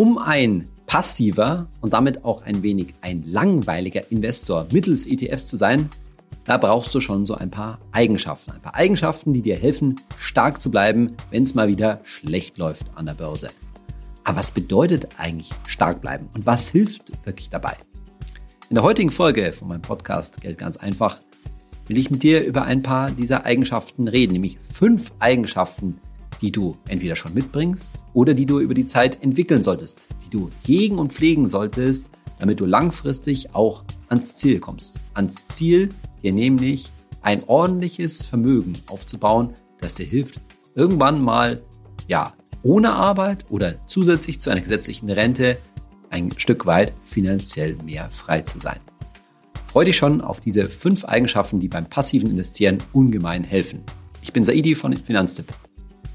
Um ein passiver und damit auch ein wenig ein langweiliger Investor mittels ETFs zu sein, da brauchst du schon so ein paar Eigenschaften. Ein paar Eigenschaften, die dir helfen, stark zu bleiben, wenn es mal wieder schlecht läuft an der Börse. Aber was bedeutet eigentlich stark bleiben und was hilft wirklich dabei? In der heutigen Folge von meinem Podcast Geld ganz einfach will ich mit dir über ein paar dieser Eigenschaften reden, nämlich fünf Eigenschaften, die du entweder schon mitbringst oder die du über die Zeit entwickeln solltest, die du hegen und pflegen solltest, damit du langfristig auch ans Ziel kommst. Ans Ziel, dir nämlich ein ordentliches Vermögen aufzubauen, das dir hilft, irgendwann mal, ja, ohne Arbeit oder zusätzlich zu einer gesetzlichen Rente ein Stück weit finanziell mehr frei zu sein. Freu dich schon auf diese fünf Eigenschaften, die beim passiven Investieren ungemein helfen. Ich bin Saidi von Finanztipp.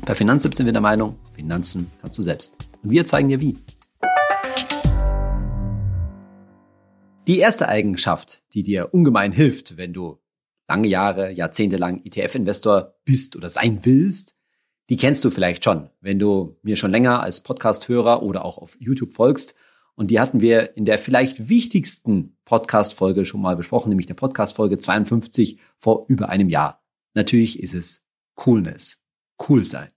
Bei Finanztipp sind wir der Meinung, Finanzen kannst du selbst. Und wir zeigen dir wie. Die erste Eigenschaft, die dir ungemein hilft, wenn du lange Jahre, Jahrzehnte lang ETF-Investor bist oder sein willst, die kennst du vielleicht schon, wenn du mir schon länger als Podcast-Hörer oder auch auf YouTube folgst. Und die hatten wir in der vielleicht wichtigsten Podcast-Folge schon mal besprochen, nämlich der Podcast-Folge 52 vor über einem Jahr. Natürlich ist es Coolness. Cool sein.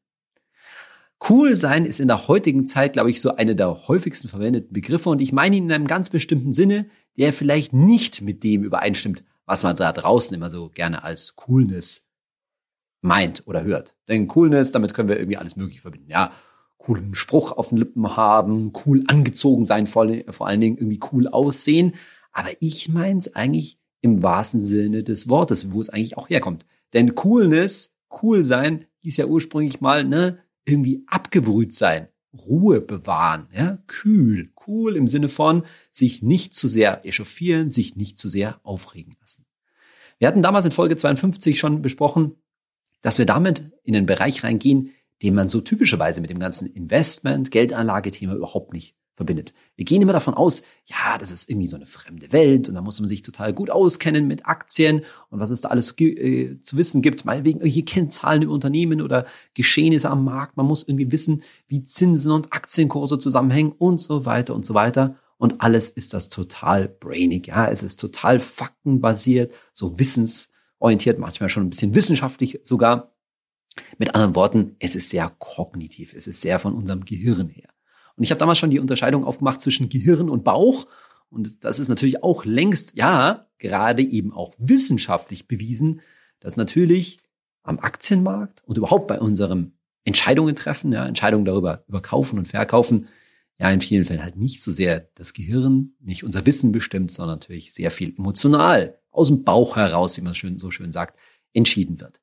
Cool sein ist in der heutigen Zeit, glaube ich, so eine der häufigsten verwendeten Begriffe und ich meine ihn in einem ganz bestimmten Sinne, der vielleicht nicht mit dem übereinstimmt, was man da draußen immer so gerne als Coolness meint oder hört. Denn Coolness, damit können wir irgendwie alles Mögliche verbinden. Ja, coolen Spruch auf den Lippen haben, cool angezogen sein, vor allen Dingen irgendwie cool aussehen. Aber ich meine es eigentlich im wahrsten Sinne des Wortes, wo es eigentlich auch herkommt. Denn Coolness, cool sein, hieß ja ursprünglich mal, ne, irgendwie abgebrüht sein, Ruhe bewahren, ja, kühl, cool im Sinne von sich nicht zu sehr echauffieren, sich nicht zu sehr aufregen lassen. Wir hatten damals in Folge 52 schon besprochen, dass wir damit in den Bereich reingehen, den man so typischerweise mit dem ganzen Investment, Geldanlagethema überhaupt nicht verbindet. Wir gehen immer davon aus, ja, das ist irgendwie so eine fremde Welt und da muss man sich total gut auskennen mit Aktien und was es da alles äh, zu wissen gibt, meinetwegen irgendwelche Kennzahlen im Unternehmen oder Geschehnisse am Markt. Man muss irgendwie wissen, wie Zinsen und Aktienkurse zusammenhängen und so weiter und so weiter. Und alles ist das total brainig, ja, es ist total faktenbasiert, so wissensorientiert, manchmal schon ein bisschen wissenschaftlich sogar. Mit anderen Worten, es ist sehr kognitiv, es ist sehr von unserem Gehirn her. Und ich habe damals schon die Unterscheidung aufgemacht zwischen Gehirn und Bauch. Und das ist natürlich auch längst, ja, gerade eben auch wissenschaftlich bewiesen, dass natürlich am Aktienmarkt und überhaupt bei unserem Entscheidungen treffen, ja, Entscheidungen darüber, über kaufen und verkaufen, ja, in vielen Fällen halt nicht so sehr das Gehirn, nicht unser Wissen bestimmt, sondern natürlich sehr viel emotional aus dem Bauch heraus, wie man schön, so schön sagt, entschieden wird.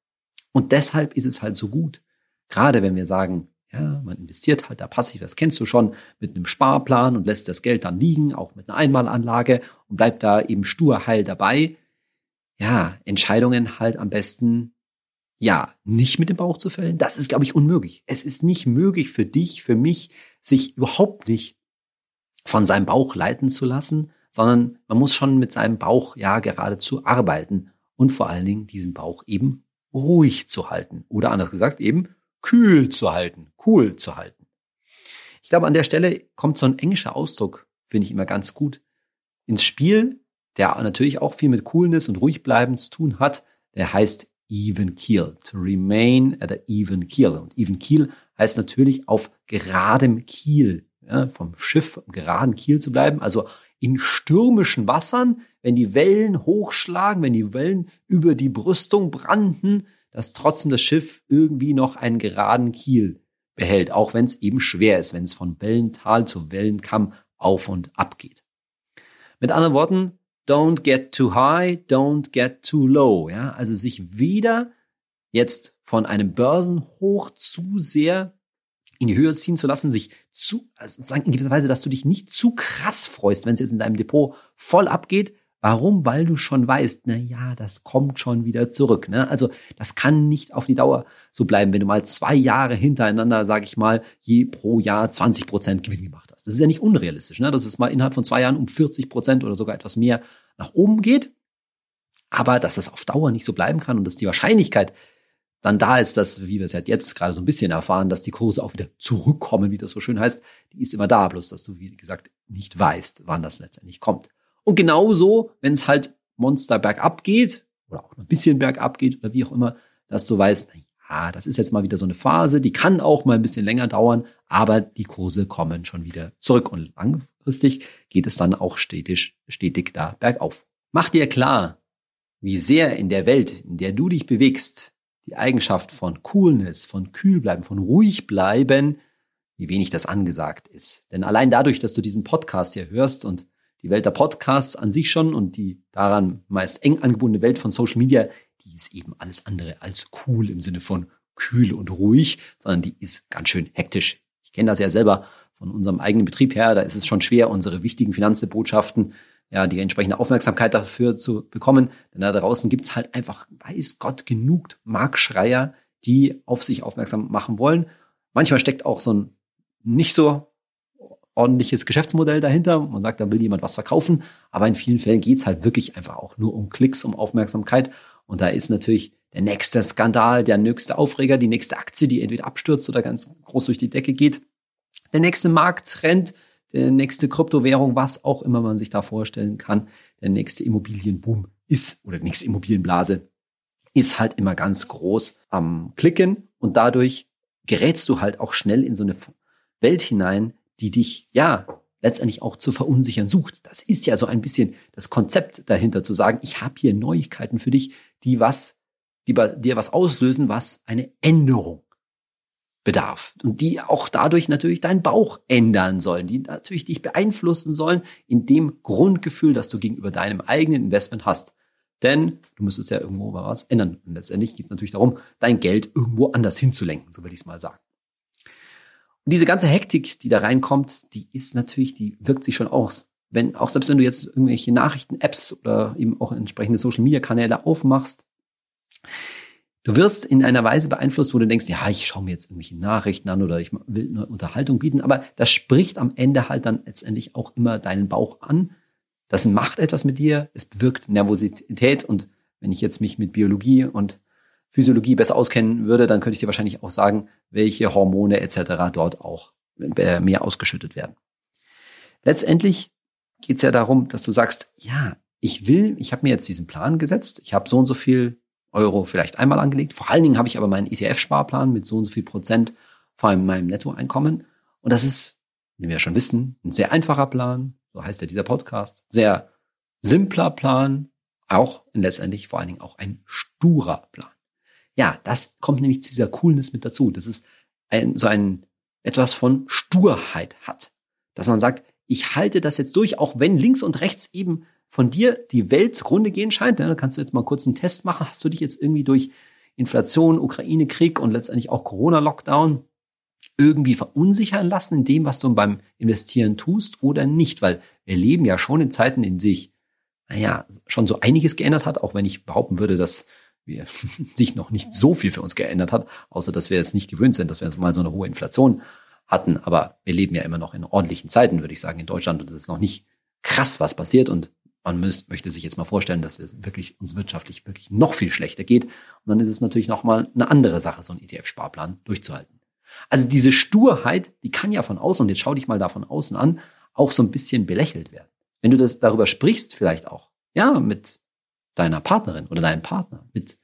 Und deshalb ist es halt so gut, gerade wenn wir sagen, ja, man investiert halt da passiv, das kennst du schon, mit einem Sparplan und lässt das Geld dann liegen, auch mit einer Einmalanlage und bleibt da eben stur heil dabei. Ja, Entscheidungen halt am besten, ja, nicht mit dem Bauch zu fällen. Das ist, glaube ich, unmöglich. Es ist nicht möglich für dich, für mich, sich überhaupt nicht von seinem Bauch leiten zu lassen, sondern man muss schon mit seinem Bauch ja geradezu arbeiten und vor allen Dingen diesen Bauch eben ruhig zu halten. Oder anders gesagt eben kühl zu halten, cool zu halten. Ich glaube, an der Stelle kommt so ein englischer Ausdruck, finde ich immer ganz gut, ins Spiel, der natürlich auch viel mit Coolness und ruhig bleiben zu tun hat. Der heißt even keel, to remain at a even keel. Und even keel heißt natürlich auf geradem Kiel, ja, vom Schiff am geraden Kiel zu bleiben, also in stürmischen Wassern, wenn die Wellen hochschlagen, wenn die Wellen über die Brüstung branden, dass trotzdem das Schiff irgendwie noch einen geraden Kiel behält, auch wenn es eben schwer ist, wenn es von Wellental zu Wellenkamm auf und ab geht. Mit anderen Worten, don't get too high, don't get too low, ja, also sich weder jetzt von einem Börsenhoch zu sehr in die Höhe ziehen zu lassen, sich zu, also sagen in gewisser Weise, dass du dich nicht zu krass freust, wenn es jetzt in deinem Depot voll abgeht, Warum? Weil du schon weißt, na ja, das kommt schon wieder zurück. Ne? Also das kann nicht auf die Dauer so bleiben, wenn du mal zwei Jahre hintereinander, sage ich mal, je pro Jahr 20 Prozent Gewinn gemacht hast. Das ist ja nicht unrealistisch, ne? dass es mal innerhalb von zwei Jahren um 40 Prozent oder sogar etwas mehr nach oben geht. Aber dass das auf Dauer nicht so bleiben kann und dass die Wahrscheinlichkeit, dann da ist das, wie wir es halt jetzt gerade so ein bisschen erfahren, dass die Kurse auch wieder zurückkommen, wie das so schön heißt, die ist immer da, bloß dass du, wie gesagt, nicht weißt, wann das letztendlich kommt. Und genauso, wenn es halt Monster bergab geht, oder auch ein bisschen bergab geht, oder wie auch immer, dass du weißt, ja, das ist jetzt mal wieder so eine Phase, die kann auch mal ein bisschen länger dauern, aber die Kurse kommen schon wieder zurück und langfristig geht es dann auch stetig, stetig da bergauf. Mach dir klar, wie sehr in der Welt, in der du dich bewegst, die Eigenschaft von Coolness, von kühl bleiben, von ruhig bleiben, wie wenig das angesagt ist. Denn allein dadurch, dass du diesen Podcast hier hörst und die Welt der Podcasts an sich schon und die daran meist eng angebundene Welt von Social Media, die ist eben alles andere als cool im Sinne von kühl und ruhig, sondern die ist ganz schön hektisch. Ich kenne das ja selber von unserem eigenen Betrieb her, da ist es schon schwer, unsere wichtigen Finanzbotschaften ja, die entsprechende Aufmerksamkeit dafür zu bekommen. Denn da draußen gibt's halt einfach, weiß Gott, genug Markschreier, die auf sich aufmerksam machen wollen. Manchmal steckt auch so ein nicht so ordentliches Geschäftsmodell dahinter. Man sagt, da will jemand was verkaufen. Aber in vielen Fällen geht's halt wirklich einfach auch nur um Klicks, um Aufmerksamkeit. Und da ist natürlich der nächste Skandal, der nächste Aufreger, die nächste Aktie, die entweder abstürzt oder ganz groß durch die Decke geht. Der nächste Markttrend, der nächste Kryptowährung, was auch immer man sich da vorstellen kann, der nächste Immobilienboom ist oder die nächste Immobilienblase ist halt immer ganz groß am Klicken und dadurch gerätst du halt auch schnell in so eine Welt hinein, die dich ja letztendlich auch zu verunsichern sucht. Das ist ja so ein bisschen das Konzept dahinter zu sagen, ich habe hier Neuigkeiten für dich, die was, die bei dir was auslösen, was eine Änderung bedarf und die auch dadurch natürlich deinen Bauch ändern sollen, die natürlich dich beeinflussen sollen in dem Grundgefühl, das du gegenüber deinem eigenen Investment hast. Denn du müsstest ja irgendwo was ändern. Und letztendlich geht es natürlich darum, dein Geld irgendwo anders hinzulenken, so würde ich es mal sagen. Und diese ganze Hektik, die da reinkommt, die ist natürlich, die wirkt sich schon aus. Wenn, auch selbst wenn du jetzt irgendwelche Nachrichten-Apps oder eben auch entsprechende Social-Media-Kanäle aufmachst, Du wirst in einer Weise beeinflusst, wo du denkst, ja, ich schaue mir jetzt irgendwelche Nachrichten an oder ich will eine Unterhaltung bieten, aber das spricht am Ende halt dann letztendlich auch immer deinen Bauch an. Das macht etwas mit dir, es bewirkt Nervosität und wenn ich jetzt mich mit Biologie und Physiologie besser auskennen würde, dann könnte ich dir wahrscheinlich auch sagen, welche Hormone etc. dort auch mehr ausgeschüttet werden. Letztendlich geht es ja darum, dass du sagst, ja, ich will, ich habe mir jetzt diesen Plan gesetzt, ich habe so und so viel Euro vielleicht einmal angelegt. Vor allen Dingen habe ich aber meinen ETF-Sparplan mit so und so viel Prozent von meinem Nettoeinkommen. Und das ist, wie wir ja schon wissen, ein sehr einfacher Plan. So heißt ja dieser Podcast. Sehr simpler Plan. Auch letztendlich vor allen Dingen auch ein sturer Plan. Ja, das kommt nämlich zu dieser Coolness mit dazu. Das ist ein, so ein, etwas von Sturheit hat. Dass man sagt, ich halte das jetzt durch, auch wenn links und rechts eben von dir die Welt zugrunde gehen scheint, ne, dann kannst du jetzt mal kurz einen Test machen. Hast du dich jetzt irgendwie durch Inflation, Ukraine-Krieg und letztendlich auch Corona-Lockdown irgendwie verunsichern lassen in dem, was du beim Investieren tust oder nicht? Weil wir leben ja schon in Zeiten, in sich, naja, schon so einiges geändert hat, auch wenn ich behaupten würde, dass wir sich noch nicht so viel für uns geändert hat, außer dass wir es nicht gewöhnt sind, dass wir mal so eine hohe Inflation hatten. Aber wir leben ja immer noch in ordentlichen Zeiten, würde ich sagen, in Deutschland. Und es ist noch nicht krass, was passiert. Und man müsst, möchte sich jetzt mal vorstellen, dass es wirklich uns wirtschaftlich wirklich noch viel schlechter geht. Und dann ist es natürlich nochmal eine andere Sache, so einen ETF-Sparplan durchzuhalten. Also diese Sturheit, die kann ja von außen, und jetzt schau dich mal da von außen an, auch so ein bisschen belächelt werden. Wenn du das darüber sprichst, vielleicht auch, ja, mit deiner Partnerin oder deinem Partner, mit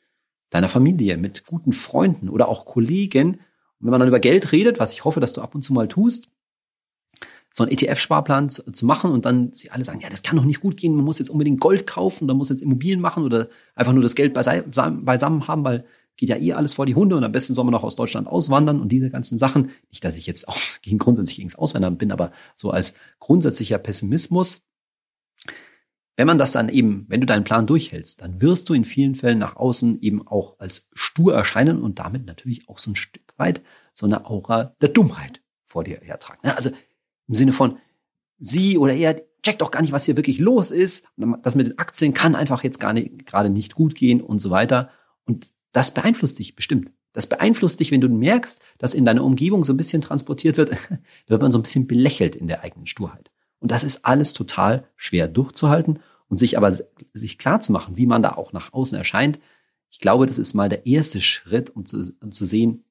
deiner Familie, mit guten Freunden oder auch Kollegen. Und wenn man dann über Geld redet, was ich hoffe, dass du ab und zu mal tust, so einen ETF-Sparplan zu, machen und dann sie alle sagen, ja, das kann doch nicht gut gehen, man muss jetzt unbedingt Gold kaufen, man muss jetzt Immobilien machen oder einfach nur das Geld beisammen haben, weil geht ja eh alles vor die Hunde und am besten soll man noch aus Deutschland auswandern und diese ganzen Sachen. Nicht, dass ich jetzt auch gegen grundsätzlich gegen das Auswandern bin, aber so als grundsätzlicher Pessimismus. Wenn man das dann eben, wenn du deinen Plan durchhältst, dann wirst du in vielen Fällen nach außen eben auch als stur erscheinen und damit natürlich auch so ein Stück weit so eine Aura der Dummheit vor dir hertragen. Also im Sinne von, sie oder er checkt doch gar nicht, was hier wirklich los ist. Das mit den Aktien kann einfach jetzt gar nicht, gerade nicht gut gehen und so weiter. Und das beeinflusst dich bestimmt. Das beeinflusst dich, wenn du merkst, dass in deiner Umgebung so ein bisschen transportiert wird, da wird man so ein bisschen belächelt in der eigenen Sturheit. Und das ist alles total schwer durchzuhalten und sich aber sich klar zu machen, wie man da auch nach außen erscheint. ich glaube, das ist mal der erste Schritt, um zu, um zu sehen,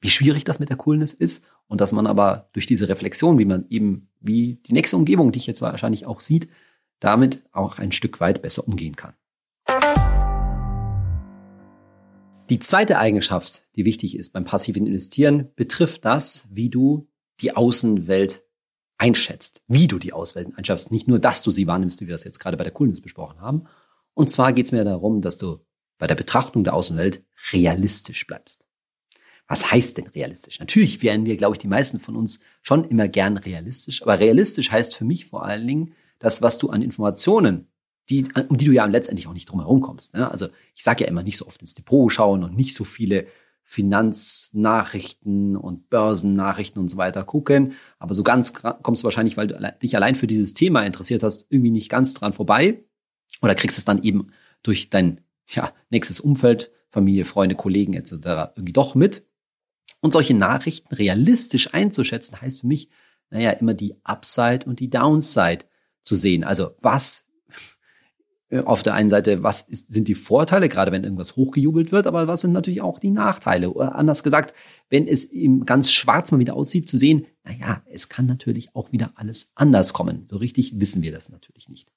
wie schwierig das mit der Coolness ist und dass man aber durch diese Reflexion, wie man eben, wie die nächste Umgebung, die ich jetzt wahrscheinlich auch sieht, damit auch ein Stück weit besser umgehen kann. Die zweite Eigenschaft, die wichtig ist beim passiven Investieren, betrifft das, wie du die Außenwelt einschätzt, wie du die Außenwelt einschätzt. Nicht nur, dass du sie wahrnimmst, wie wir das jetzt gerade bei der Coolness besprochen haben. Und zwar geht es mir darum, dass du bei der Betrachtung der Außenwelt realistisch bleibst. Was heißt denn realistisch? Natürlich wären wir, glaube ich, die meisten von uns schon immer gern realistisch. Aber realistisch heißt für mich vor allen Dingen, dass was du an Informationen, die, um die du ja letztendlich auch nicht drum herum kommst. Ne? Also ich sage ja immer nicht so oft ins Depot schauen und nicht so viele Finanznachrichten und Börsennachrichten und so weiter gucken. Aber so ganz kommst du wahrscheinlich, weil du dich allein für dieses Thema interessiert hast, irgendwie nicht ganz dran vorbei. Oder kriegst es dann eben durch dein ja, nächstes Umfeld, Familie, Freunde, Kollegen etc. irgendwie doch mit. Und solche Nachrichten realistisch einzuschätzen, heißt für mich, naja, immer die Upside und die Downside zu sehen. Also was auf der einen Seite, was ist, sind die Vorteile, gerade wenn irgendwas hochgejubelt wird, aber was sind natürlich auch die Nachteile? Oder anders gesagt, wenn es im ganz schwarz mal wieder aussieht, zu sehen, naja, es kann natürlich auch wieder alles anders kommen. So richtig wissen wir das natürlich nicht.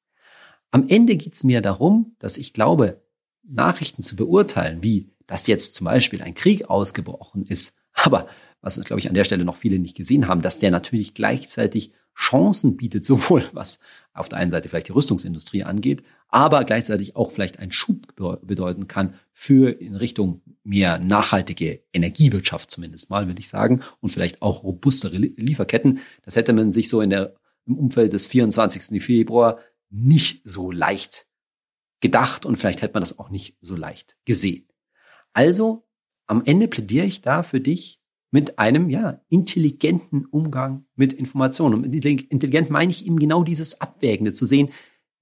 Am Ende geht es mir darum, dass ich glaube, Nachrichten zu beurteilen, wie dass jetzt zum Beispiel ein Krieg ausgebrochen ist, aber was, glaube ich, an der Stelle noch viele nicht gesehen haben, dass der natürlich gleichzeitig Chancen bietet, sowohl was auf der einen Seite vielleicht die Rüstungsindustrie angeht, aber gleichzeitig auch vielleicht einen Schub bedeuten kann für in Richtung mehr nachhaltige Energiewirtschaft zumindest mal, will ich sagen, und vielleicht auch robustere Lieferketten. Das hätte man sich so in der, im Umfeld des 24. Februar nicht so leicht gedacht und vielleicht hätte man das auch nicht so leicht gesehen. Also am Ende plädiere ich da für dich mit einem ja intelligenten Umgang mit Informationen. Und intelligent meine ich eben genau dieses Abwägende zu sehen.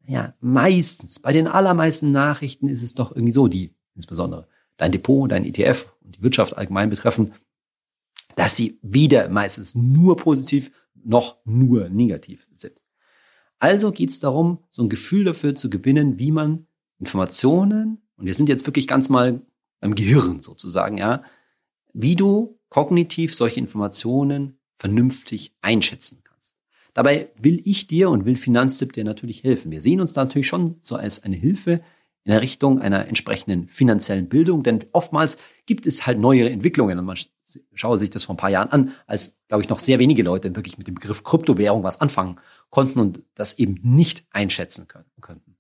Ja, meistens, bei den allermeisten Nachrichten ist es doch irgendwie so, die insbesondere dein Depot, dein ETF und die Wirtschaft allgemein betreffen, dass sie weder meistens nur positiv noch nur negativ sind. Also geht es darum, so ein Gefühl dafür zu gewinnen, wie man Informationen, und wir sind jetzt wirklich ganz mal beim Gehirn sozusagen, ja, wie du kognitiv solche Informationen vernünftig einschätzen kannst. Dabei will ich dir und will Finanztipp dir natürlich helfen. Wir sehen uns da natürlich schon so als eine Hilfe in der Richtung einer entsprechenden finanziellen Bildung, denn oftmals gibt es halt neuere Entwicklungen und man schaue sich das vor ein paar Jahren an, als, glaube ich, noch sehr wenige Leute wirklich mit dem Begriff Kryptowährung was anfangen konnten und das eben nicht einschätzen können, könnten.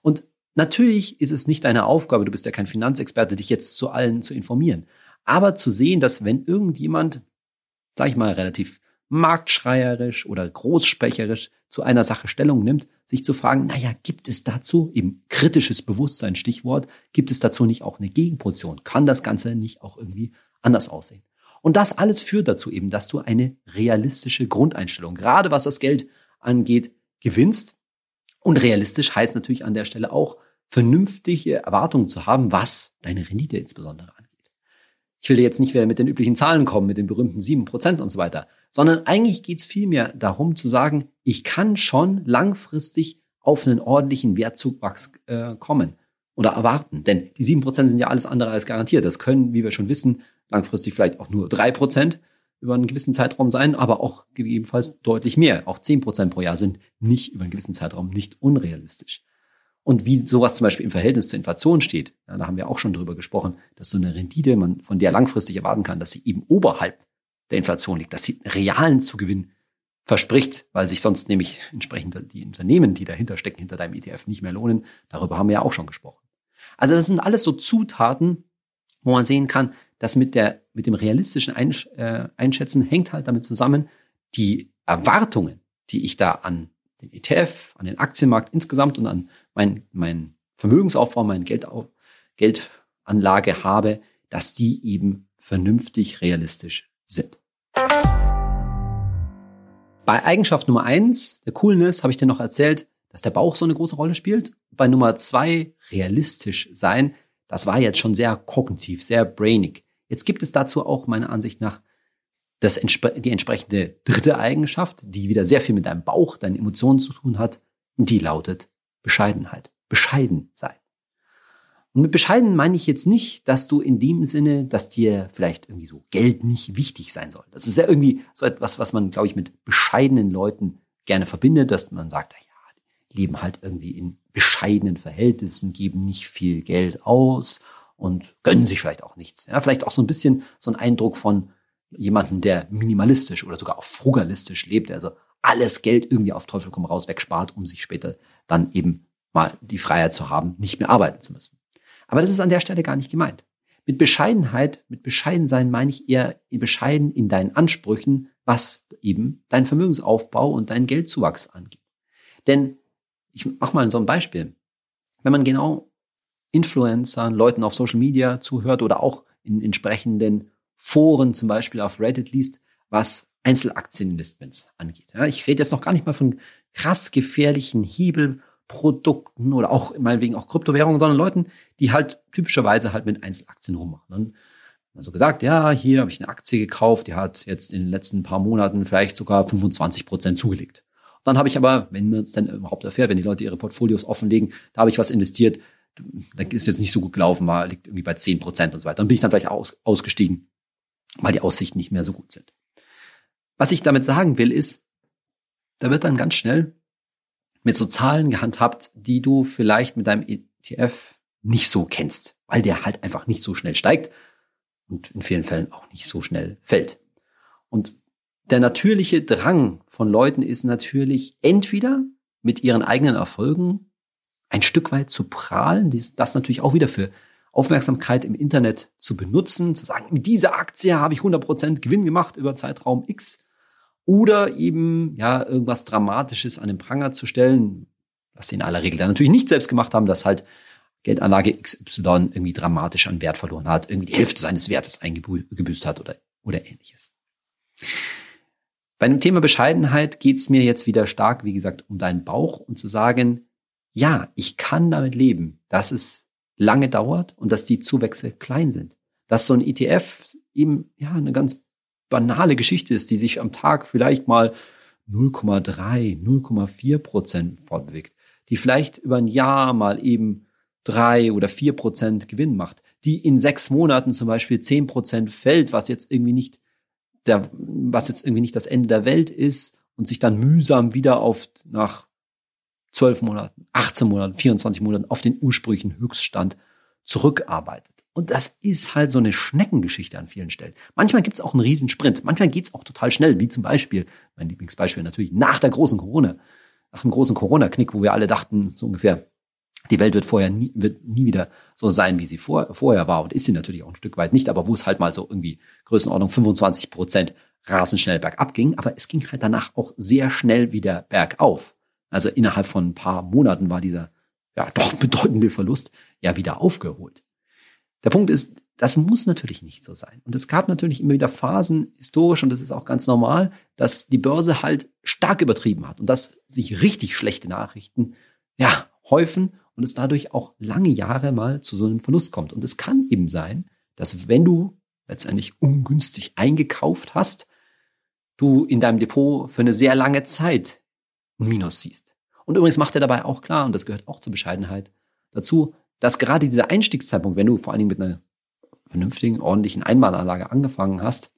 Und Natürlich ist es nicht deine Aufgabe, du bist ja kein Finanzexperte, dich jetzt zu allen zu informieren. Aber zu sehen, dass wenn irgendjemand, sag ich mal, relativ marktschreierisch oder großsprecherisch zu einer Sache Stellung nimmt, sich zu fragen, naja, gibt es dazu, eben kritisches Bewusstsein, Stichwort, gibt es dazu nicht auch eine Gegenposition? Kann das Ganze nicht auch irgendwie anders aussehen? Und das alles führt dazu eben, dass du eine realistische Grundeinstellung, gerade was das Geld angeht, gewinnst. Und realistisch heißt natürlich an der Stelle auch, vernünftige Erwartungen zu haben, was deine Rendite insbesondere angeht. Ich will jetzt nicht wieder mit den üblichen Zahlen kommen, mit den berühmten sieben Prozent und so weiter, sondern eigentlich geht es vielmehr darum zu sagen, ich kann schon langfristig auf einen ordentlichen Wertzuwachs äh, kommen oder erwarten. Denn die sieben Prozent sind ja alles andere als garantiert. Das können, wie wir schon wissen, langfristig vielleicht auch nur drei Prozent über einen gewissen Zeitraum sein, aber auch gegebenenfalls deutlich mehr. Auch zehn Prozent pro Jahr sind nicht über einen gewissen Zeitraum nicht unrealistisch. Und wie sowas zum Beispiel im Verhältnis zur Inflation steht, ja, da haben wir auch schon drüber gesprochen, dass so eine Rendite, man von der langfristig erwarten kann, dass sie eben oberhalb der Inflation liegt, dass sie realen Zugewinn verspricht, weil sich sonst nämlich entsprechend die Unternehmen, die dahinter stecken, hinter deinem ETF nicht mehr lohnen. Darüber haben wir ja auch schon gesprochen. Also das sind alles so Zutaten, wo man sehen kann, dass mit der, mit dem realistischen äh, Einschätzen hängt halt damit zusammen, die Erwartungen, die ich da an den ETF, an den Aktienmarkt insgesamt und an mein, mein Vermögensaufbau, meine Geldau Geldanlage habe, dass die eben vernünftig realistisch sind. Bei Eigenschaft Nummer eins, der Coolness, habe ich dir noch erzählt, dass der Bauch so eine große Rolle spielt. Bei Nummer zwei, realistisch sein, das war jetzt schon sehr kognitiv, sehr brainig. Jetzt gibt es dazu auch meiner Ansicht nach das, die entsprechende dritte Eigenschaft, die wieder sehr viel mit deinem Bauch, deinen Emotionen zu tun hat. Die lautet Bescheidenheit. Bescheiden sein. Und mit bescheiden meine ich jetzt nicht, dass du in dem Sinne, dass dir vielleicht irgendwie so Geld nicht wichtig sein soll. Das ist ja irgendwie so etwas, was man, glaube ich, mit bescheidenen Leuten gerne verbindet, dass man sagt, ja, die leben halt irgendwie in bescheidenen Verhältnissen, geben nicht viel Geld aus und gönnen sich vielleicht auch nichts. Ja, vielleicht auch so ein bisschen so ein Eindruck von jemanden, der minimalistisch oder sogar auch frugalistisch lebt, also alles Geld irgendwie auf Teufel komm raus wegspart, um sich später dann eben mal die Freiheit zu haben, nicht mehr arbeiten zu müssen. Aber das ist an der Stelle gar nicht gemeint. Mit Bescheidenheit, mit Bescheidensein meine ich eher bescheiden in deinen Ansprüchen, was eben dein Vermögensaufbau und deinen Geldzuwachs angeht. Denn ich mache mal so ein Beispiel. Wenn man genau Influencern, Leuten auf Social Media zuhört oder auch in entsprechenden Foren, zum Beispiel auf Reddit liest, was Einzelaktieninvestments angeht. Ja, ich rede jetzt noch gar nicht mal von krass gefährlichen Hebelprodukten oder auch meinetwegen auch Kryptowährungen, sondern Leuten, die halt typischerweise halt mit Einzelaktien rummachen. Dann also gesagt, ja, hier habe ich eine Aktie gekauft, die hat jetzt in den letzten paar Monaten vielleicht sogar 25 Prozent zugelegt. Dann habe ich aber, wenn man es dann überhaupt erfährt, wenn die Leute ihre Portfolios offenlegen, da habe ich was investiert, da ist jetzt nicht so gut gelaufen, war, liegt irgendwie bei 10 Prozent und so weiter. Dann bin ich dann vielleicht aus, ausgestiegen, weil die Aussichten nicht mehr so gut sind. Was ich damit sagen will, ist, da wird dann ganz schnell mit so Zahlen gehandhabt, die du vielleicht mit deinem ETF nicht so kennst, weil der halt einfach nicht so schnell steigt und in vielen Fällen auch nicht so schnell fällt. Und der natürliche Drang von Leuten ist natürlich entweder mit ihren eigenen Erfolgen ein Stück weit zu prahlen, das natürlich auch wieder für Aufmerksamkeit im Internet zu benutzen, zu sagen, mit dieser Aktie habe ich 100% Gewinn gemacht über Zeitraum X oder eben ja irgendwas Dramatisches an den Pranger zu stellen, was sie in aller Regel dann natürlich nicht selbst gemacht haben, dass halt Geldanlage XY irgendwie dramatisch an Wert verloren hat, irgendwie die Hälfte seines Wertes eingebüßt hat oder, oder ähnliches. Bei dem Thema Bescheidenheit geht es mir jetzt wieder stark, wie gesagt, um deinen Bauch und zu sagen, ja, ich kann damit leben, dass es lange dauert und dass die Zuwächse klein sind. Dass so ein ETF eben ja eine ganz banale Geschichte ist, die sich am Tag vielleicht mal 0,3, 0,4 Prozent fortbewegt, die vielleicht über ein Jahr mal eben drei oder vier Prozent Gewinn macht, die in sechs Monaten zum Beispiel zehn Prozent fällt, was jetzt irgendwie nicht der, was jetzt irgendwie nicht das Ende der Welt ist und sich dann mühsam wieder auf nach zwölf Monaten, 18 Monaten, 24 Monaten auf den ursprünglichen Höchststand zurückarbeitet. Und das ist halt so eine Schneckengeschichte an vielen Stellen. Manchmal gibt es auch einen Riesensprint. Manchmal geht es auch total schnell, wie zum Beispiel, mein Lieblingsbeispiel natürlich, nach der großen Corona, nach dem großen Corona-Knick, wo wir alle dachten, so ungefähr, die Welt wird vorher nie, wird nie wieder so sein, wie sie vor, vorher war und ist sie natürlich auch ein Stück weit nicht, aber wo es halt mal so irgendwie Größenordnung 25 Prozent rasend schnell bergab ging, aber es ging halt danach auch sehr schnell wieder bergauf. Also innerhalb von ein paar Monaten war dieser ja doch bedeutende Verlust ja wieder aufgeholt. Der Punkt ist, das muss natürlich nicht so sein. Und es gab natürlich immer wieder Phasen historisch, und das ist auch ganz normal, dass die Börse halt stark übertrieben hat und dass sich richtig schlechte Nachrichten ja häufen und es dadurch auch lange Jahre mal zu so einem Verlust kommt. Und es kann eben sein, dass wenn du letztendlich ungünstig eingekauft hast, du in deinem Depot für eine sehr lange Zeit ein Minus siehst. Und übrigens macht er dabei auch klar, und das gehört auch zur Bescheidenheit dazu, dass gerade dieser Einstiegszeitpunkt, wenn du vor allen Dingen mit einer vernünftigen, ordentlichen Einmalanlage angefangen hast,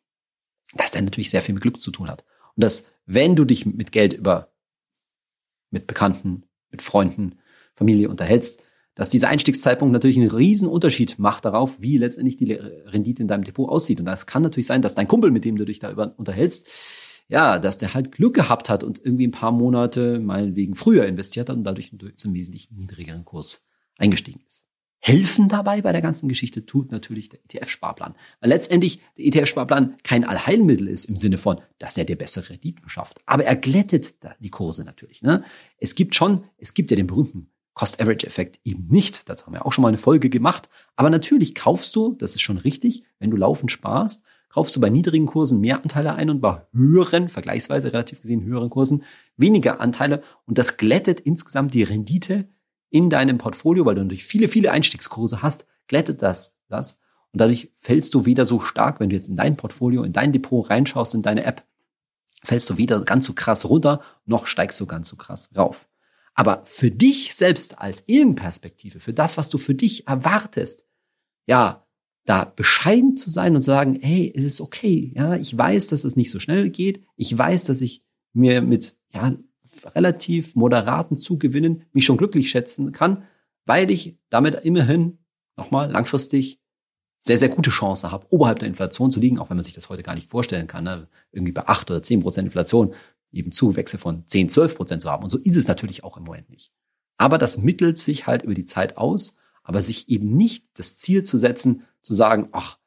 dass der natürlich sehr viel mit Glück zu tun hat. Und dass, wenn du dich mit Geld über, mit Bekannten, mit Freunden, Familie unterhältst, dass dieser Einstiegszeitpunkt natürlich einen riesen Unterschied macht darauf, wie letztendlich die Rendite in deinem Depot aussieht. Und das kann natürlich sein, dass dein Kumpel, mit dem du dich da über unterhältst, ja, dass der halt Glück gehabt hat und irgendwie ein paar Monate meinetwegen früher investiert hat und dadurch zum wesentlich niedrigeren Kurs eingestiegen ist. Helfen dabei bei der ganzen Geschichte tut natürlich der ETF-Sparplan. Weil letztendlich der ETF-Sparplan kein Allheilmittel ist im Sinne von, dass der dir bessere Renditen schafft. Aber er glättet die Kurse natürlich. Ne? Es gibt schon, es gibt ja den berühmten Cost-Average-Effekt eben nicht. Dazu haben wir auch schon mal eine Folge gemacht. Aber natürlich kaufst du, das ist schon richtig, wenn du laufend sparst, kaufst du bei niedrigen Kursen mehr Anteile ein und bei höheren, vergleichsweise relativ gesehen höheren Kursen weniger Anteile. Und das glättet insgesamt die Rendite in deinem Portfolio, weil du natürlich viele, viele Einstiegskurse hast, glättet das das. Und dadurch fällst du weder so stark, wenn du jetzt in dein Portfolio, in dein Depot reinschaust, in deine App, fällst du weder ganz so krass runter, noch steigst du ganz so krass rauf. Aber für dich selbst als Innenperspektive, für das, was du für dich erwartest, ja, da bescheiden zu sein und sagen, hey, es ist okay, ja, ich weiß, dass es nicht so schnell geht, ich weiß, dass ich mir mit, ja, relativ moderaten Zugewinnen mich schon glücklich schätzen kann, weil ich damit immerhin nochmal langfristig sehr, sehr gute Chance habe, oberhalb der Inflation zu liegen, auch wenn man sich das heute gar nicht vorstellen kann. Ne? Irgendwie bei acht oder zehn Prozent Inflation eben Zuwächse von 10, 12 Prozent zu haben. Und so ist es natürlich auch im Moment nicht. Aber das mittelt sich halt über die Zeit aus, aber sich eben nicht das Ziel zu setzen, zu sagen, ach,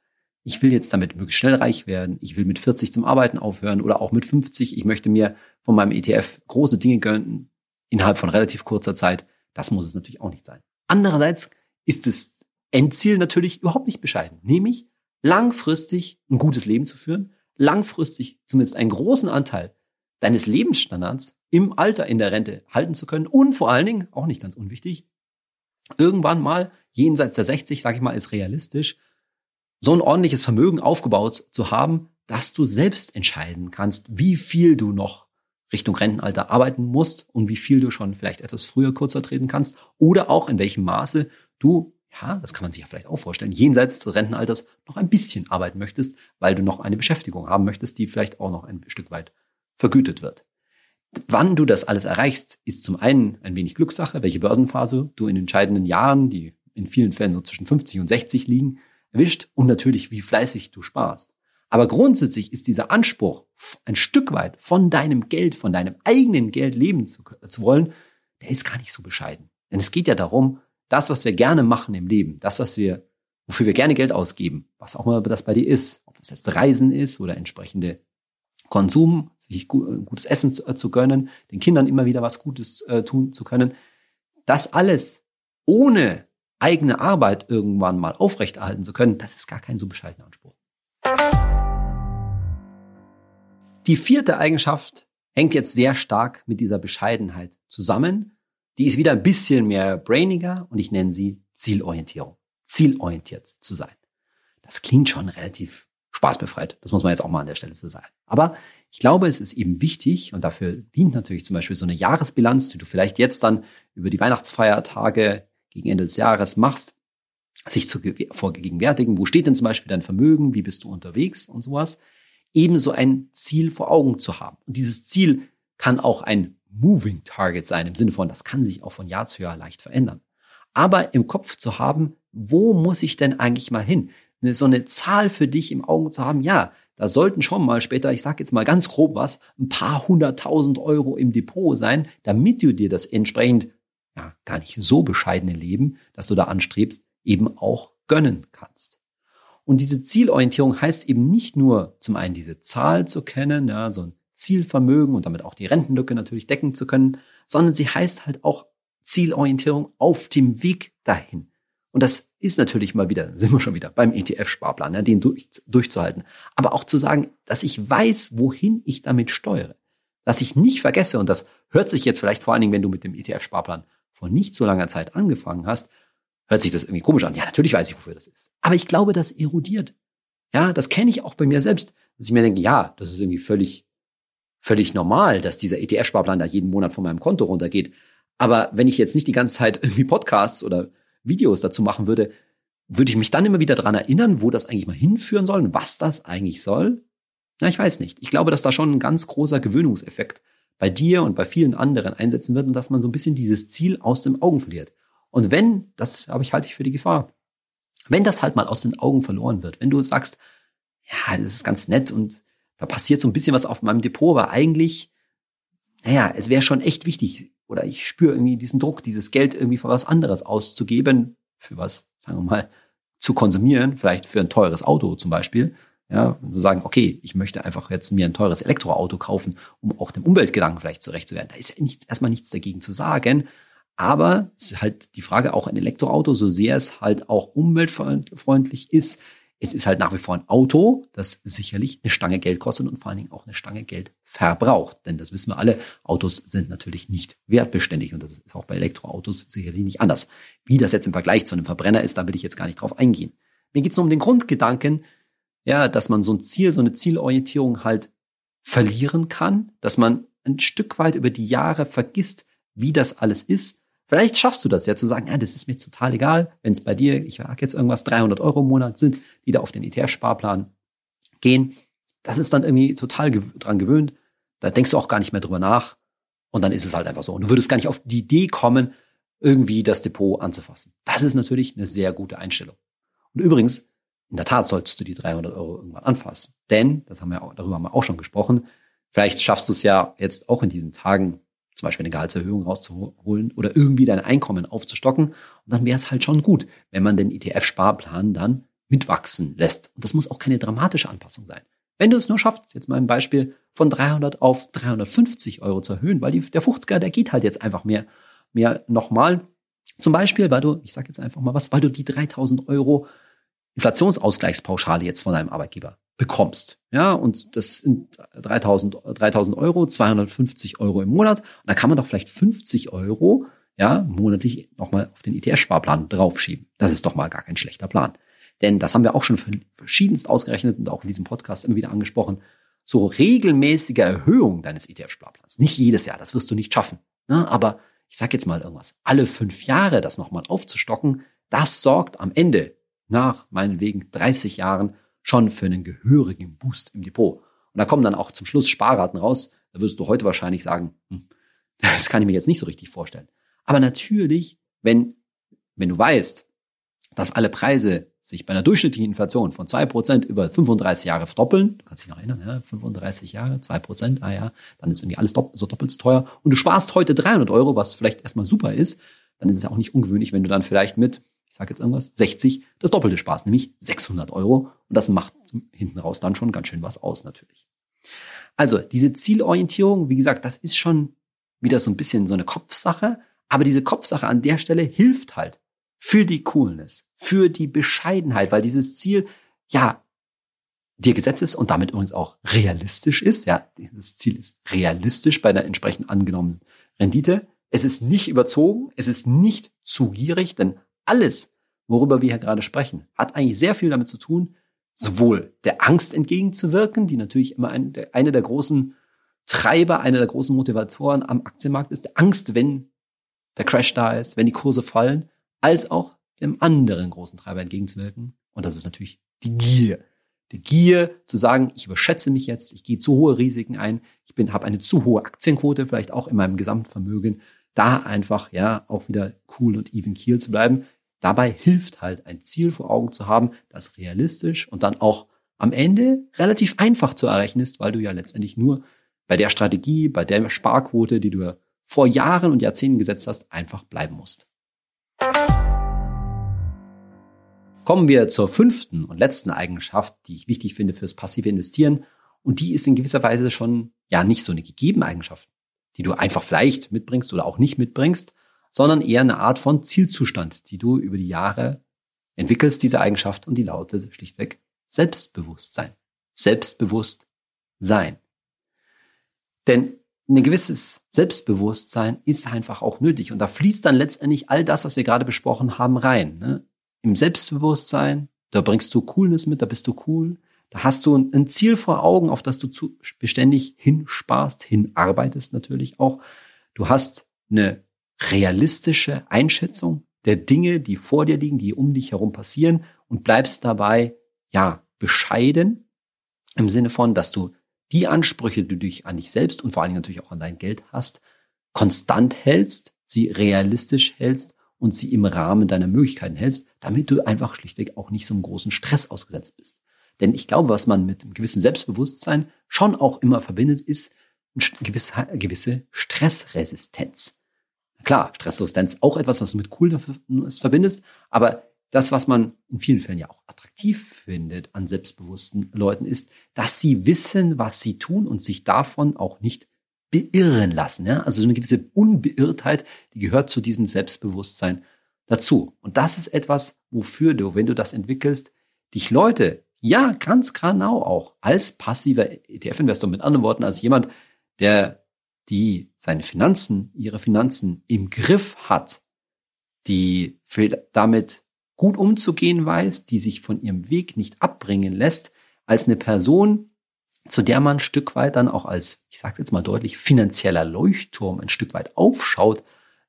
ich will jetzt damit möglichst schnell reich werden, ich will mit 40 zum Arbeiten aufhören oder auch mit 50, ich möchte mir von meinem ETF große Dinge gönnen innerhalb von relativ kurzer Zeit. Das muss es natürlich auch nicht sein. Andererseits ist das Endziel natürlich überhaupt nicht bescheiden, nämlich langfristig ein gutes Leben zu führen, langfristig zumindest einen großen Anteil deines Lebensstandards im Alter in der Rente halten zu können und vor allen Dingen, auch nicht ganz unwichtig, irgendwann mal jenseits der 60, sage ich mal, ist realistisch, so ein ordentliches Vermögen aufgebaut zu haben, dass du selbst entscheiden kannst, wie viel du noch Richtung Rentenalter arbeiten musst und wie viel du schon vielleicht etwas früher kurzer treten kannst oder auch in welchem Maße du, ja, das kann man sich ja vielleicht auch vorstellen, jenseits des Rentenalters noch ein bisschen arbeiten möchtest, weil du noch eine Beschäftigung haben möchtest, die vielleicht auch noch ein Stück weit vergütet wird. Wann du das alles erreichst, ist zum einen ein wenig Glückssache, welche Börsenphase du in entscheidenden Jahren, die in vielen Fällen so zwischen 50 und 60 liegen, erwischt und natürlich, wie fleißig du sparst. Aber grundsätzlich ist dieser Anspruch, ein Stück weit von deinem Geld, von deinem eigenen Geld leben zu, zu wollen, der ist gar nicht so bescheiden. Denn es geht ja darum, das, was wir gerne machen im Leben, das, was wir, wofür wir gerne Geld ausgeben, was auch immer das bei dir ist, ob das jetzt Reisen ist oder entsprechende Konsum, sich gutes Essen zu, äh, zu gönnen, den Kindern immer wieder was Gutes äh, tun zu können. Das alles ohne eigene Arbeit irgendwann mal aufrechterhalten zu können, das ist gar kein so bescheidener Anspruch. Die vierte Eigenschaft hängt jetzt sehr stark mit dieser Bescheidenheit zusammen. Die ist wieder ein bisschen mehr brainiger und ich nenne sie Zielorientierung. Zielorientiert zu sein. Das klingt schon relativ spaßbefreit. Das muss man jetzt auch mal an der Stelle so sagen. Aber ich glaube, es ist eben wichtig und dafür dient natürlich zum Beispiel so eine Jahresbilanz, die du vielleicht jetzt dann über die Weihnachtsfeiertage gegen Ende des Jahres machst, sich zu vorgegenwärtigen. Wo steht denn zum Beispiel dein Vermögen? Wie bist du unterwegs und sowas? Ebenso ein Ziel vor Augen zu haben. Und dieses Ziel kann auch ein Moving Target sein, im Sinne von, das kann sich auch von Jahr zu Jahr leicht verändern. Aber im Kopf zu haben, wo muss ich denn eigentlich mal hin? so eine Zahl für dich im Auge zu haben, ja, da sollten schon mal später, ich sage jetzt mal ganz grob was, ein paar hunderttausend Euro im Depot sein, damit du dir das entsprechend ja, gar nicht so bescheidene Leben, das du da anstrebst, eben auch gönnen kannst. Und diese Zielorientierung heißt eben nicht nur zum einen diese Zahl zu kennen, ja, so ein Zielvermögen und damit auch die Rentenlücke natürlich decken zu können, sondern sie heißt halt auch Zielorientierung auf dem Weg dahin. Und das ist natürlich mal wieder, sind wir schon wieder beim ETF-Sparplan, ja, den durch, durchzuhalten. Aber auch zu sagen, dass ich weiß, wohin ich damit steuere. Dass ich nicht vergesse, und das hört sich jetzt vielleicht vor allen Dingen, wenn du mit dem ETF-Sparplan vor nicht so langer Zeit angefangen hast, hört sich das irgendwie komisch an. Ja, natürlich weiß ich, wofür das ist. Aber ich glaube, das erodiert. Ja, das kenne ich auch bei mir selbst, dass ich mir denke, ja, das ist irgendwie völlig, völlig normal, dass dieser ETF-Sparplan da jeden Monat von meinem Konto runtergeht. Aber wenn ich jetzt nicht die ganze Zeit irgendwie Podcasts oder Videos dazu machen würde, würde ich mich dann immer wieder dran erinnern, wo das eigentlich mal hinführen soll was das eigentlich soll? Na, ich weiß nicht. Ich glaube, dass da schon ein ganz großer Gewöhnungseffekt bei dir und bei vielen anderen einsetzen wird und dass man so ein bisschen dieses Ziel aus den Augen verliert. Und wenn, das habe ich halte ich für die Gefahr, wenn das halt mal aus den Augen verloren wird, wenn du sagst, ja, das ist ganz nett und da passiert so ein bisschen was auf meinem Depot, aber eigentlich, naja, es wäre schon echt wichtig, oder ich spüre irgendwie diesen Druck, dieses Geld irgendwie für was anderes auszugeben, für was, sagen wir mal, zu konsumieren, vielleicht für ein teures Auto zum Beispiel. Ja, zu sagen, okay, ich möchte einfach jetzt mir ein teures Elektroauto kaufen, um auch dem Umweltgedanken vielleicht zurecht zu werden. Da ist ja nicht, erstmal nichts dagegen zu sagen. Aber es ist halt die Frage, auch ein Elektroauto, so sehr es halt auch umweltfreundlich ist, es ist halt nach wie vor ein Auto, das sicherlich eine Stange Geld kostet und vor allen Dingen auch eine Stange Geld verbraucht. Denn das wissen wir alle, Autos sind natürlich nicht wertbeständig und das ist auch bei Elektroautos sicherlich nicht anders. Wie das jetzt im Vergleich zu einem Verbrenner ist, da will ich jetzt gar nicht drauf eingehen. Mir geht es nur um den Grundgedanken, ja, dass man so ein Ziel, so eine Zielorientierung halt verlieren kann, dass man ein Stück weit über die Jahre vergisst, wie das alles ist. Vielleicht schaffst du das ja zu sagen, ja, das ist mir total egal, wenn es bei dir, ich sag jetzt irgendwas 300 Euro im Monat sind, die da auf den ETF-Sparplan gehen. Das ist dann irgendwie total gew dran gewöhnt. Da denkst du auch gar nicht mehr drüber nach. Und dann ist es halt einfach so. Und du würdest gar nicht auf die Idee kommen, irgendwie das Depot anzufassen. Das ist natürlich eine sehr gute Einstellung. Und übrigens, in der Tat solltest du die 300 Euro irgendwann anfassen. Denn, das haben wir auch, darüber haben wir auch schon gesprochen, vielleicht schaffst du es ja jetzt auch in diesen Tagen, zum Beispiel eine Gehaltserhöhung rauszuholen oder irgendwie dein Einkommen aufzustocken. Und dann wäre es halt schon gut, wenn man den ETF-Sparplan dann mitwachsen lässt. Und das muss auch keine dramatische Anpassung sein. Wenn du es nur schaffst, jetzt mal ein Beispiel von 300 auf 350 Euro zu erhöhen, weil die, der 50er, der geht halt jetzt einfach mehr, mehr nochmal. Zum Beispiel, weil du, ich sage jetzt einfach mal was, weil du die 3000 Euro Inflationsausgleichspauschale jetzt von deinem Arbeitgeber bekommst. Ja, und das sind 3000, 3000 Euro, 250 Euro im Monat. Und da kann man doch vielleicht 50 Euro, ja, monatlich nochmal auf den ETF-Sparplan draufschieben. Das ist doch mal gar kein schlechter Plan. Denn das haben wir auch schon verschiedenst ausgerechnet und auch in diesem Podcast immer wieder angesprochen. So regelmäßige Erhöhung deines ETF-Sparplans. Nicht jedes Jahr, das wirst du nicht schaffen. Ne? Aber ich sage jetzt mal irgendwas, alle fünf Jahre das nochmal aufzustocken, das sorgt am Ende nach meinetwegen 30 Jahren schon für einen gehörigen Boost im Depot. Und da kommen dann auch zum Schluss Sparraten raus. Da würdest du heute wahrscheinlich sagen, hm, das kann ich mir jetzt nicht so richtig vorstellen. Aber natürlich, wenn, wenn du weißt, dass alle Preise sich bei einer durchschnittlichen Inflation von zwei Prozent über 35 Jahre verdoppeln, du kannst dich noch erinnern, ja, 35 Jahre, zwei Prozent, ah ja, dann ist irgendwie alles dopp so doppelt so teuer und du sparst heute 300 Euro, was vielleicht erstmal super ist, dann ist es auch nicht ungewöhnlich, wenn du dann vielleicht mit, ich sage jetzt irgendwas, 60 das Doppelte sparst, nämlich 600 Euro und das macht hinten raus dann schon ganz schön was aus natürlich. Also diese Zielorientierung, wie gesagt, das ist schon wieder so ein bisschen so eine Kopfsache, aber diese Kopfsache an der Stelle hilft halt für die Coolness, für die Bescheidenheit, weil dieses Ziel, ja, dir gesetzt ist und damit übrigens auch realistisch ist. Ja, das Ziel ist realistisch bei der entsprechend angenommenen Rendite. Es ist nicht überzogen, es ist nicht zu gierig, denn alles, worüber wir hier gerade sprechen, hat eigentlich sehr viel damit zu tun, sowohl der Angst entgegenzuwirken, die natürlich immer eine der, eine der großen Treiber, eine der großen Motivatoren am Aktienmarkt ist, der Angst, wenn der Crash da ist, wenn die Kurse fallen, als auch dem anderen großen Treiber entgegenzuwirken. Und das ist natürlich die Gier. Die Gier zu sagen, ich überschätze mich jetzt, ich gehe zu hohe Risiken ein, ich habe eine zu hohe Aktienquote, vielleicht auch in meinem Gesamtvermögen, da einfach ja auch wieder cool und even keel zu bleiben. Dabei hilft halt ein Ziel vor Augen zu haben, das realistisch und dann auch am Ende relativ einfach zu erreichen ist, weil du ja letztendlich nur bei der Strategie, bei der Sparquote, die du vor Jahren und Jahrzehnten gesetzt hast, einfach bleiben musst. Kommen wir zur fünften und letzten Eigenschaft, die ich wichtig finde fürs passive Investieren. Und die ist in gewisser Weise schon, ja, nicht so eine gegebene Eigenschaft, die du einfach vielleicht mitbringst oder auch nicht mitbringst, sondern eher eine Art von Zielzustand, die du über die Jahre entwickelst, diese Eigenschaft, und die lautet schlichtweg Selbstbewusstsein. Selbstbewusst sein. Denn ein gewisses Selbstbewusstsein ist einfach auch nötig. Und da fließt dann letztendlich all das, was wir gerade besprochen haben, rein. Ne? Im Selbstbewusstsein, da bringst du Coolness mit, da bist du cool. Da hast du ein Ziel vor Augen, auf das du zu, beständig hinsparst, hinarbeitest natürlich auch. Du hast eine realistische Einschätzung der Dinge, die vor dir liegen, die um dich herum passieren und bleibst dabei, ja, bescheiden im Sinne von, dass du die Ansprüche, die du dich an dich selbst und vor allen Dingen natürlich auch an dein Geld hast, konstant hältst, sie realistisch hältst und sie im Rahmen deiner Möglichkeiten hältst, damit du einfach schlichtweg auch nicht so einem großen Stress ausgesetzt bist. Denn ich glaube, was man mit einem gewissen Selbstbewusstsein schon auch immer verbindet, ist eine gewisse, gewisse Stressresistenz. Klar, Stressresistenz auch etwas, was du mit Coolness verbindest, aber das, was man in vielen Fällen ja auch attraktiv findet an selbstbewussten Leuten, ist, dass sie wissen, was sie tun und sich davon auch nicht beirren lassen. Ja? Also so eine gewisse Unbeirrtheit, die gehört zu diesem Selbstbewusstsein dazu. Und das ist etwas, wofür du, wenn du das entwickelst, dich Leute, ja, ganz genau auch, als passiver ETF-Investor, mit anderen Worten, als jemand, der die seine Finanzen, ihre Finanzen im Griff hat, die damit gut umzugehen weiß, die sich von ihrem Weg nicht abbringen lässt, als eine Person, zu der man ein Stück weit dann auch als, ich sage jetzt mal deutlich, finanzieller Leuchtturm ein Stück weit aufschaut,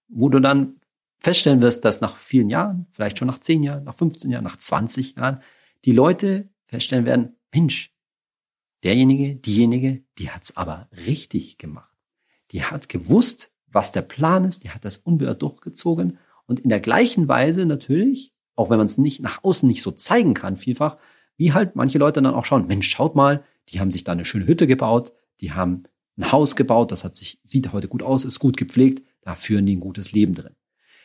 wo du dann feststellen wirst, dass nach vielen Jahren, vielleicht schon nach 10 Jahren, nach 15 Jahren, nach 20 Jahren, die Leute feststellen werden, Mensch, derjenige, diejenige, die hat's aber richtig gemacht. Die hat gewusst, was der Plan ist, die hat das unbeirrt durchgezogen und in der gleichen Weise natürlich, auch wenn man es nicht nach außen nicht so zeigen kann, vielfach, wie halt manche Leute dann auch schauen, Mensch, schaut mal, die haben sich da eine schöne Hütte gebaut, die haben ein Haus gebaut, das hat sich, sieht heute gut aus, ist gut gepflegt, da führen die ein gutes Leben drin.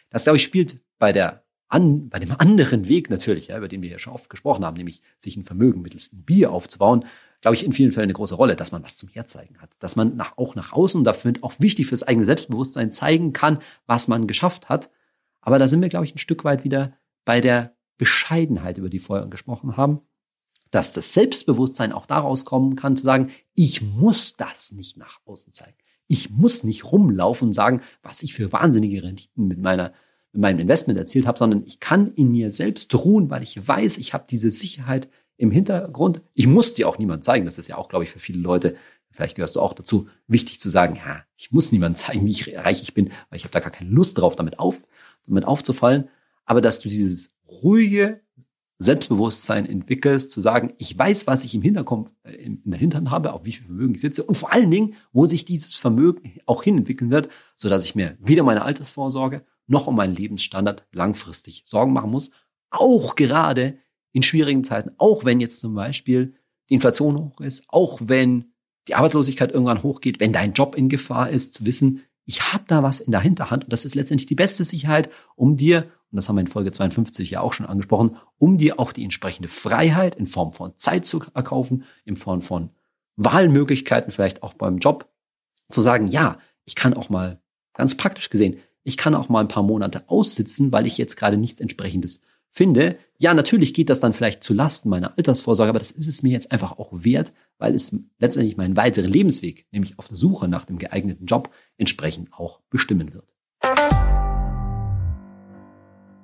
Das, glaube ich, spielt bei der an, bei dem anderen Weg natürlich, ja, über den wir ja schon oft gesprochen haben, nämlich sich ein Vermögen mittels Immobilie aufzubauen, glaube ich, in vielen Fällen eine große Rolle, dass man was zum Herzeigen hat, dass man nach, auch nach außen, dafür auch wichtig fürs eigene Selbstbewusstsein zeigen kann, was man geschafft hat. Aber da sind wir, glaube ich, ein Stück weit wieder bei der Bescheidenheit, über die wir vorher gesprochen haben, dass das Selbstbewusstsein auch daraus kommen kann, zu sagen, ich muss das nicht nach außen zeigen. Ich muss nicht rumlaufen und sagen, was ich für wahnsinnige Renditen mit meiner mit meinem Investment erzielt habe, sondern ich kann in mir selbst ruhen, weil ich weiß, ich habe diese Sicherheit im Hintergrund. Ich muss dir auch niemand zeigen. Das ist ja auch, glaube ich, für viele Leute, vielleicht gehörst du auch dazu, wichtig zu sagen, ja, ich muss niemand zeigen, wie ich reich ich bin, weil ich habe da gar keine Lust drauf, damit, auf, damit aufzufallen. Aber dass du dieses ruhige Selbstbewusstsein entwickelst, zu sagen, ich weiß, was ich im Hinterkopf, äh, in der Hintern habe, auf wie viel Vermögen ich sitze und vor allen Dingen, wo sich dieses Vermögen auch hin entwickeln wird, so dass ich mir weder meine Altersvorsorge noch um meinen Lebensstandard langfristig Sorgen machen muss. Auch gerade in schwierigen Zeiten, auch wenn jetzt zum Beispiel die Inflation hoch ist, auch wenn die Arbeitslosigkeit irgendwann hochgeht, wenn dein Job in Gefahr ist, zu wissen, ich habe da was in der Hinterhand und das ist letztendlich die beste Sicherheit, um dir, und das haben wir in Folge 52 ja auch schon angesprochen, um dir auch die entsprechende Freiheit in Form von Zeit zu erkaufen, in Form von Wahlmöglichkeiten, vielleicht auch beim Job, zu sagen, ja, ich kann auch mal ganz praktisch gesehen ich kann auch mal ein paar Monate aussitzen, weil ich jetzt gerade nichts entsprechendes finde. Ja, natürlich geht das dann vielleicht zu Lasten meiner Altersvorsorge, aber das ist es mir jetzt einfach auch wert, weil es letztendlich meinen weiteren Lebensweg, nämlich auf der Suche nach dem geeigneten Job, entsprechend auch bestimmen wird.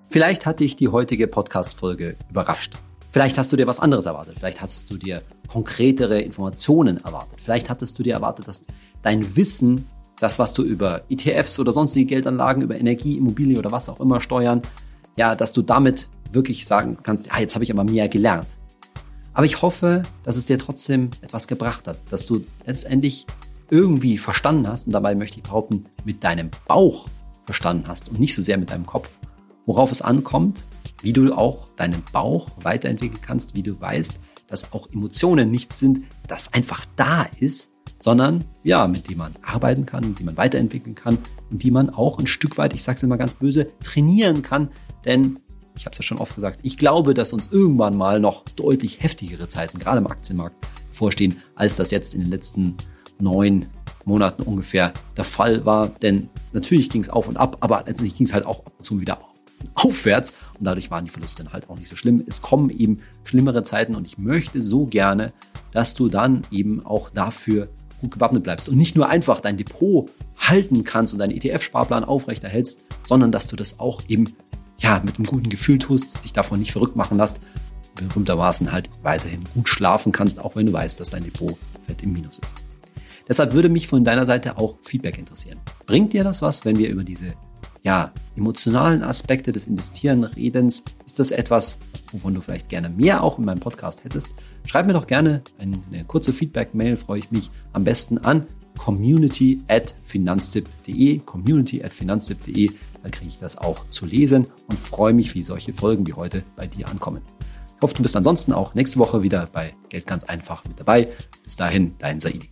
Vielleicht hat dich die heutige Podcast-Folge überrascht. Vielleicht hast du dir was anderes erwartet. Vielleicht hast du dir konkretere Informationen erwartet. Vielleicht hattest du dir erwartet, dass dein Wissen das, was du über ETFs oder sonstige Geldanlagen, über Energie, Immobilie oder was auch immer steuern, ja, dass du damit wirklich sagen kannst, ja, jetzt habe ich aber mehr gelernt. Aber ich hoffe, dass es dir trotzdem etwas gebracht hat, dass du letztendlich irgendwie verstanden hast und dabei möchte ich behaupten, mit deinem Bauch verstanden hast und nicht so sehr mit deinem Kopf, worauf es ankommt, wie du auch deinen Bauch weiterentwickeln kannst, wie du weißt, dass auch Emotionen nichts sind, das einfach da ist, sondern ja, mit dem man arbeiten kann, die man weiterentwickeln kann und die man auch ein Stück weit, ich sage es immer ganz böse, trainieren kann. Denn ich habe es ja schon oft gesagt, ich glaube, dass uns irgendwann mal noch deutlich heftigere Zeiten, gerade im Aktienmarkt, vorstehen, als das jetzt in den letzten neun Monaten ungefähr der Fall war. Denn natürlich ging es auf und ab, aber letztendlich ging es halt auch ab und zu wieder aufwärts und dadurch waren die Verluste dann halt auch nicht so schlimm. Es kommen eben schlimmere Zeiten und ich möchte so gerne, dass du dann eben auch dafür gut gewappnet bleibst und nicht nur einfach dein Depot halten kannst und deinen ETF-Sparplan aufrechterhältst, sondern dass du das auch eben ja, mit einem guten Gefühl tust, dich davon nicht verrückt machen lässt, berühmtermaßen halt weiterhin gut schlafen kannst, auch wenn du weißt, dass dein Depot fett im Minus ist. Deshalb würde mich von deiner Seite auch Feedback interessieren. Bringt dir das was, wenn wir über diese ja, emotionalen Aspekte des Investieren redens? Ist das etwas, wovon du vielleicht gerne mehr auch in meinem Podcast hättest? Schreib mir doch gerne eine kurze Feedback-Mail, freue ich mich am besten an community at finanztipp.de, community at finanztipp.de, dann kriege ich das auch zu lesen und freue mich, wie solche Folgen wie heute bei dir ankommen. Ich hoffe, du bist ansonsten auch nächste Woche wieder bei Geld ganz einfach mit dabei. Bis dahin, dein Saidi.